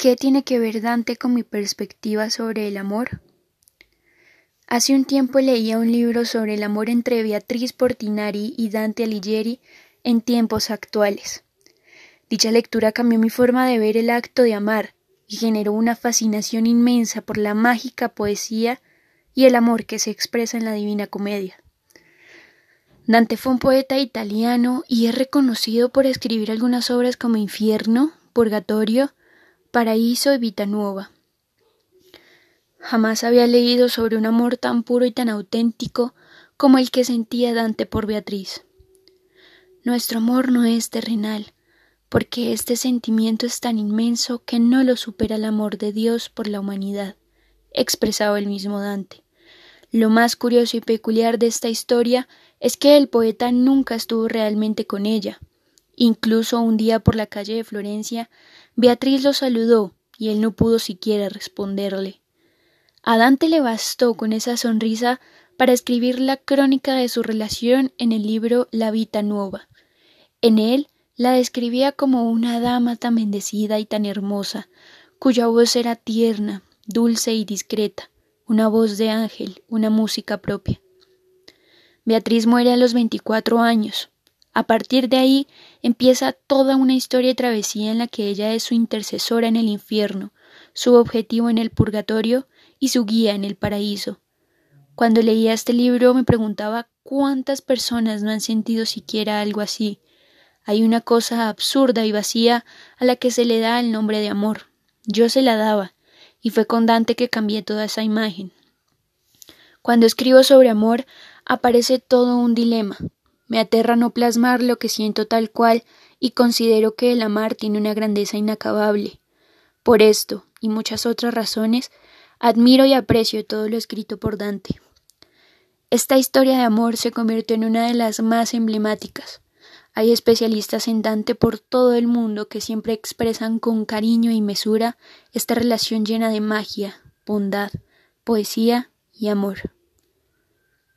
¿Qué tiene que ver Dante con mi perspectiva sobre el amor? Hace un tiempo leía un libro sobre el amor entre Beatriz Portinari y Dante Alighieri en tiempos actuales. Dicha lectura cambió mi forma de ver el acto de amar y generó una fascinación inmensa por la mágica poesía y el amor que se expresa en la Divina Comedia. Dante fue un poeta italiano y es reconocido por escribir algunas obras como Infierno, Purgatorio, Paraíso y Vita Nuova. Jamás había leído sobre un amor tan puro y tan auténtico como el que sentía Dante por Beatriz. Nuestro amor no es terrenal, porque este sentimiento es tan inmenso que no lo supera el amor de Dios por la humanidad, expresaba el mismo Dante. Lo más curioso y peculiar de esta historia es que el poeta nunca estuvo realmente con ella. Incluso un día por la calle de Florencia Beatriz lo saludó y él no pudo siquiera responderle. A Dante le bastó con esa sonrisa para escribir la crónica de su relación en el libro La Vita Nuova. En él la describía como una dama tan bendecida y tan hermosa, cuya voz era tierna, dulce y discreta, una voz de ángel, una música propia. Beatriz muere a los veinticuatro años, a partir de ahí empieza toda una historia de travesía en la que ella es su intercesora en el infierno, su objetivo en el purgatorio y su guía en el paraíso. Cuando leía este libro me preguntaba cuántas personas no han sentido siquiera algo así. Hay una cosa absurda y vacía a la que se le da el nombre de amor. Yo se la daba, y fue con Dante que cambié toda esa imagen. Cuando escribo sobre amor aparece todo un dilema. Me aterra no plasmar lo que siento tal cual y considero que el amar tiene una grandeza inacabable. Por esto, y muchas otras razones, admiro y aprecio todo lo escrito por Dante. Esta historia de amor se convirtió en una de las más emblemáticas. Hay especialistas en Dante por todo el mundo que siempre expresan con cariño y mesura esta relación llena de magia, bondad, poesía y amor.